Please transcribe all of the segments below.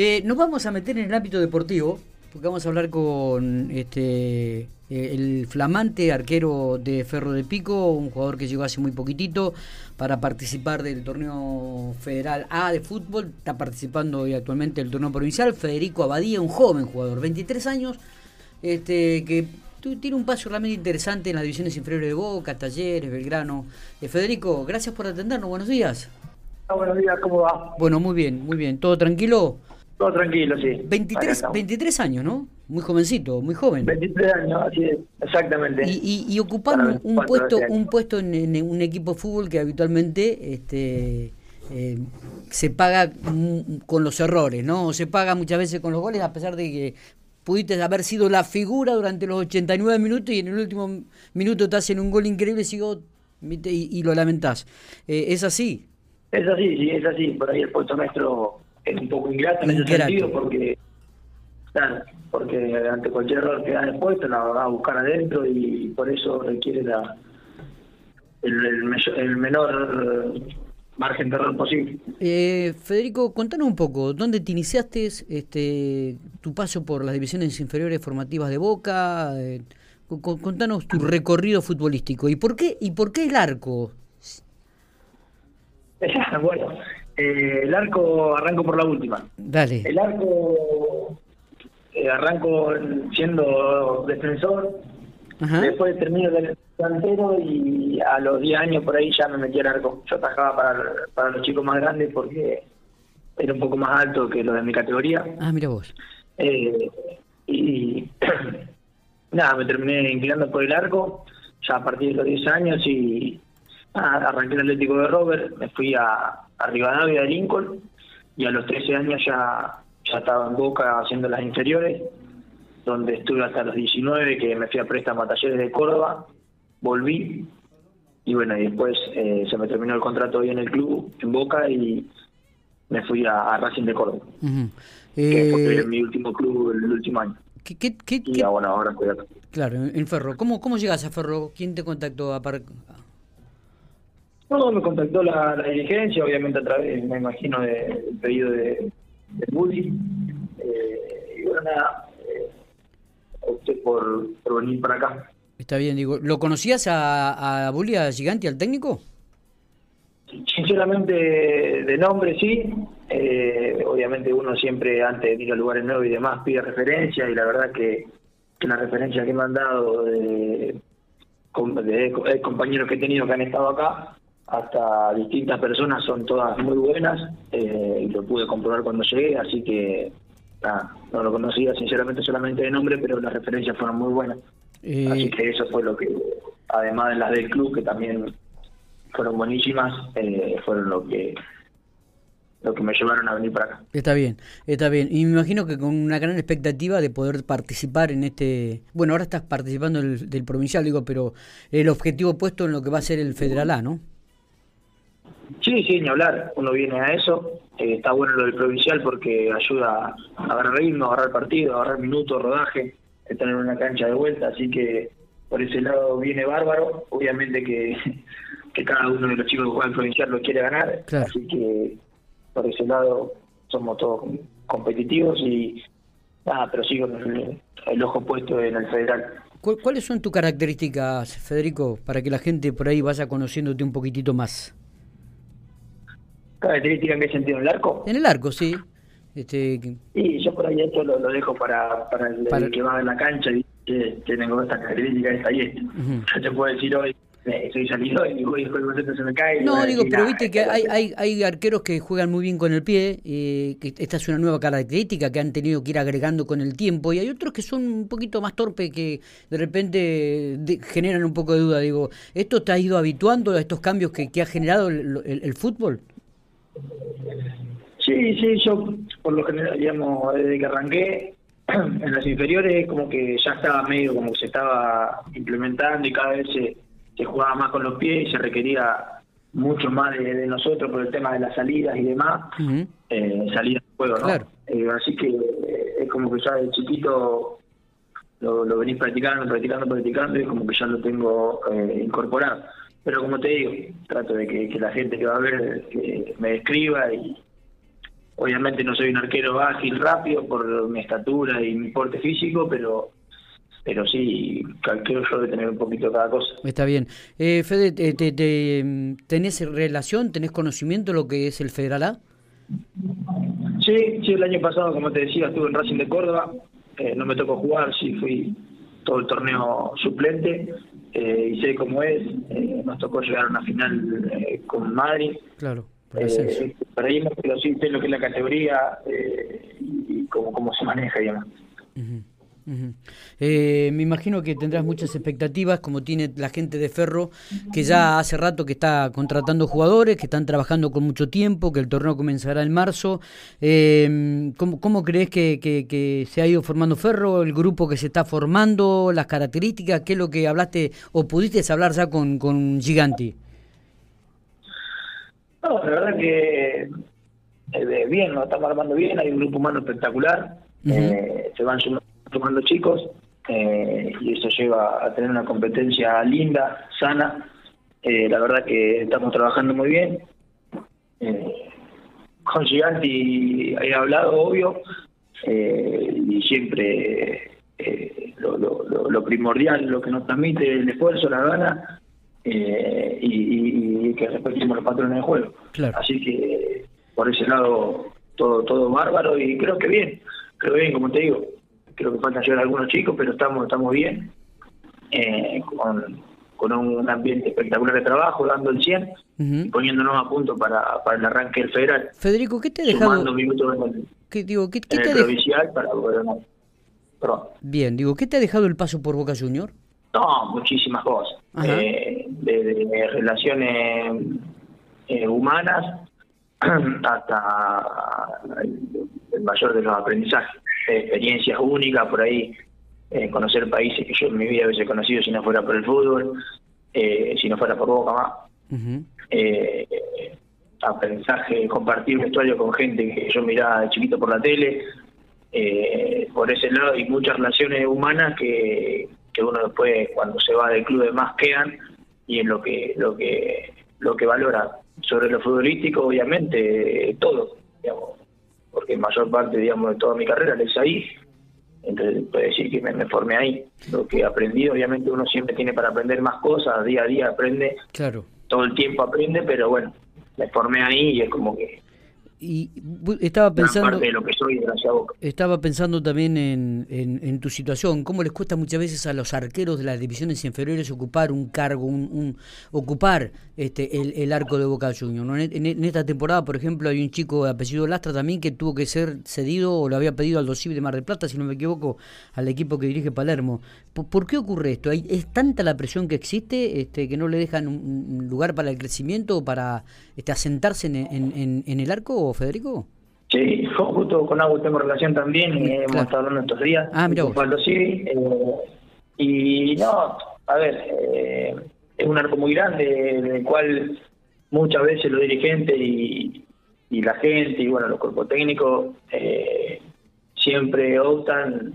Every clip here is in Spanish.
Eh, nos vamos a meter en el ámbito deportivo, porque vamos a hablar con este eh, el flamante arquero de Ferro de Pico, un jugador que llegó hace muy poquitito para participar del torneo federal A de fútbol, está participando hoy actualmente del torneo provincial, Federico Abadía, un joven jugador, 23 años, este que tiene un paso realmente interesante en las divisiones inferiores de Boca, Talleres, Belgrano. Eh, Federico, gracias por atendernos, buenos días. Buenos días, ¿cómo va? Bueno, muy bien, muy bien. ¿Todo tranquilo? Todo tranquilo, sí. 23, 23 años, ¿no? Muy jovencito, muy joven. 23 años, así es, exactamente. Y, y, ocupando un puesto, un puesto en, un equipo de fútbol que habitualmente este, eh, se paga con los errores, ¿no? Se paga muchas veces con los goles, a pesar de que pudiste haber sido la figura durante los 89 minutos y en el último minuto te hacen un gol increíble sigo, y, y lo lamentás. Eh, ¿Es así? Es así, sí, es así. Por ahí el puesto nuestro es un poco ingrato en ese sentido porque, porque ante cualquier error que da el puesto la va a buscar adentro y por eso requiere la el, el, menor margen de error posible. Eh, Federico, contanos un poco, ¿dónde te iniciaste este, tu paso por las divisiones inferiores formativas de Boca? Eh, contanos tu recorrido futbolístico y por qué y por qué el arco bueno, eh, el arco arranco por la última. Dale. El arco eh, arranco siendo defensor, después termino del delantero y a los 10 años por ahí ya me metí al arco. Yo atajaba para, para los chicos más grandes porque era un poco más alto que los de mi categoría. Ah, mira vos. Eh, y nada, me terminé inclinando por el arco ya a partir de los 10 años y arranqué el Atlético de Robert, me fui a, a Rivadavia de Lincoln y a los 13 años ya, ya estaba en Boca haciendo las inferiores, donde estuve hasta los 19, que me fui a préstamo a Talleres de Córdoba, volví y bueno, y después eh, se me terminó el contrato ahí en el club, en Boca, y me fui a, Racing de Córdoba, que fue eh, mi último club el último año. ¿Qué, qué, qué, y bueno, ahora estoy acá. Claro, en Ferro. ¿Cómo, ¿Cómo llegas a Ferro? ¿Quién te contactó? A no, me contactó la, dirigencia, obviamente a través, me imagino, del pedido de, de. Eh, y bueno, nada, eh, opté por, venir para acá. Está bien, digo, ¿lo conocías a, a Bully, a Gigante, al técnico? Sinceramente, de nombre sí. Eh, obviamente uno siempre, antes de ir a lugares nuevos y demás, pide referencia y la verdad que, que la referencia que me han dado de, de compañeros que he tenido que han estado acá hasta distintas personas son todas muy buenas eh, y lo pude comprobar cuando llegué, así que no lo conocía sinceramente solamente de nombre, pero las referencias fueron muy buenas. Así que eso fue lo que, además de las del club, que también fueron buenísimas, eh, fueron lo que lo que me llevaron a venir para acá. Está bien, está bien. Y me imagino que con una gran expectativa de poder participar en este... Bueno, ahora estás participando del, del provincial, digo, pero el objetivo puesto en lo que va a ser el Federal A, ¿no? Sí, sí, ni hablar. Uno viene a eso. Eh, está bueno lo del provincial porque ayuda a agarrar ritmo, a agarrar partido, a agarrar minutos, rodaje, a tener una cancha de vuelta. Así que por ese lado viene bárbaro. Obviamente que, que cada uno de los chicos que juegan provincial lo quiere ganar. Así que por ese lado somos todos competitivos y nada, pero sigo el, el ojo puesto en el federal. ¿Cuáles son tus características, Federico, para que la gente por ahí vaya conociéndote un poquitito más? ¿Característica en qué sentido? ¿En el arco? En el arco, sí. Este... Sí, yo por ahí esto lo, dejo para, para el, que va en la cancha y que tengo estas características, esta y esta. Yo te puedo decir hoy, estoy saliendo y voy, se me cae. No, digo, pero viste que hay, hay, hay arqueros que juegan muy bien con el pie, y que esta es una nueva característica que han tenido que ir agregando con el tiempo, y hay otros que son un poquito más torpes que de repente generan un poco de duda. Digo, ¿esto te ha ido habituando a estos cambios que, que ha generado el, el fútbol? Sí, sí, yo por lo general, digamos, desde que arranqué en las inferiores, como que ya estaba medio como que se estaba implementando y cada vez se, se jugaba más con los pies y se requería mucho más de, nosotros por el tema de las salidas y demás, eh, salidas de juego, ¿no? Eh, así que eh, es como que ya de chiquito lo, lo venís practicando, practicando, practicando y como que ya lo tengo incorporado. Pero como te digo, trato de que, la gente que va a ver me escriba y, obviamente no soy un arquero ágil, rápido por mi estatura y mi porte físico, pero pero sí, calculo yo de tener un poquito cada cosa. Está bien. Eh, Fede, te, te, ¿tenés relación, tenés conocimiento de lo que es el Federal A? Sí, sí, el año pasado, como te decía, estuve en Racing de Córdoba, eh, no me tocó jugar, sí fui todo el torneo suplente eh, y sé cómo es, eh, nos tocó llegar a una final eh, con Madrid. Claro. Eh, para ahí pero sí sé lo que es la categoría y, cómo, cómo se maneja Eh, me imagino que tendrás muchas expectativas, como tiene la gente de Ferro, que ya hace rato que está contratando jugadores, que están trabajando con mucho tiempo, que el torneo comenzará en marzo. Eh, ¿cómo, crees que, se ha ido formando Ferro, el grupo que se está formando, las características? ¿Qué es lo que hablaste o pudiste hablar ya con, con Giganti? No, la verdad que eh, bien, lo estamos armando bien, hay un grupo humano espectacular, se van sumando tomando chicos eh, y eso lleva a tener una competencia linda, sana. Eh, la verdad que estamos trabajando muy bien. Eh, con Giganti he hablado, obvio, y siempre lo, primordial, lo que nos transmite el esfuerzo, la gana y, que respetemos los patrones de juego. Así que por ese lado todo todo bárbaro y creo que bien, creo bien, como te digo, creo que faltan llegar algunos chicos, pero estamos estamos bien, eh, con, con un ambiente espectacular de trabajo, dando el 100 y poniéndonos a punto para, para el arranque del federal. Federico, ¿qué te ha dejado? minutos ¿Qué, digo, ¿qué, qué te provincial para poder... Bien, digo, ¿qué te ha dejado el paso por Boca Junior? No, muchísimas cosas. Eh, desde relaciones eh, humanas hasta el mayor de los aprendizajes experiencias únicas por ahí, eh, conocer países que yo en mi vida hubiese conocido si no fuera por el fútbol, eh, si no fuera por Boca más. Eh, aprendizaje, compartir vestuario con gente que yo miraba de chiquito por la tele, por ese lado, y muchas relaciones humanas que, que uno después cuando se va del club de más quedan y es lo que, lo que, lo que valora. Sobre lo futbolístico, obviamente, todo, digamos, porque mayor parte, digamos, de toda mi carrera la hice ahí. Entonces, puedo decir que me, formé ahí. Lo que aprendí, obviamente, uno siempre tiene para aprender más cosas, día a día aprende. Claro. Todo el tiempo aprende, pero bueno, me formé ahí y es como que y estaba pensando. lo que soy, Estaba pensando también en, en, tu situación, cómo les cuesta muchas veces a los arqueros de las divisiones inferiores ocupar un cargo, un, ocupar este el, el, arco de Boca Juniors. En, esta temporada, por ejemplo, hay un chico de apellido Lastra también que tuvo que ser cedido o lo había pedido al Dosiv de Mar del Plata, si no me equivoco, al equipo que dirige Palermo. ¿Por, qué ocurre esto? ¿Es tanta la presión que existe este, que no le dejan un, lugar para el crecimiento o para este, asentarse en, en el arco? Federico? Sí, justo con Agus tengo relación también, y hemos estado hablando estos días. Ah, mira sí. Eh, y no, a ver, eh, es un arco muy grande, en el cual muchas veces los dirigentes y, la gente, y bueno, los cuerpos técnicos, eh, siempre optan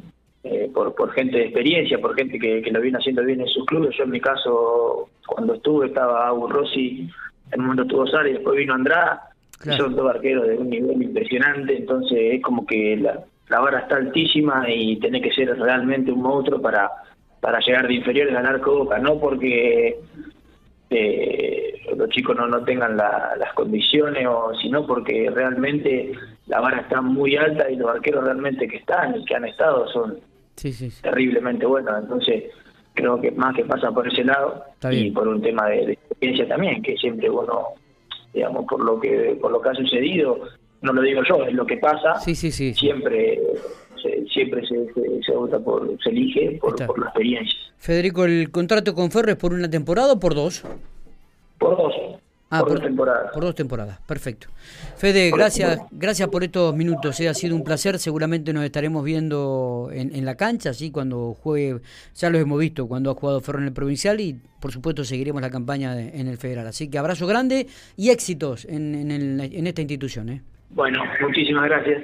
por, por gente de experiencia, por gente que, lo viene haciendo bien en sus clubes. Yo en mi caso, cuando estuve, estaba Agus Rossi, en un momento estuvo Sara y después vino Andrada son dos arqueros de un nivel impresionante, entonces es como que la, la vara está altísima y tiene que ser realmente un monstruo para, para llegar de inferior y ganar Boca, no porque eh, los chicos no, no tengan las condiciones, o sino porque realmente la vara está muy alta y los arqueros realmente que están y que han estado son terriblemente buenos, entonces creo que más que pasa por ese lado y por un tema de, de experiencia también, que siempre uno digamos, por lo que por lo que ha sucedido, no lo digo yo, es lo que pasa, sí, sí, sí, siempre se, siempre se, se, vota por, se elige por, por, la experiencia. Federico, ¿el contrato con Ferro es por una temporada o por dos? Por dos. Ah, por, dos temporadas. Por dos temporadas, perfecto. Fede, gracias, gracias por estos minutos. Eh, ha sido un placer. Seguramente nos estaremos viendo en, en, la cancha, así cuando juegue. Ya lo hemos visto cuando ha jugado Ferro en el provincial y por supuesto seguiremos la campaña en el federal. Así que abrazo grande y éxitos en, en, el, en esta institución. ¿eh? Bueno, muchísimas gracias.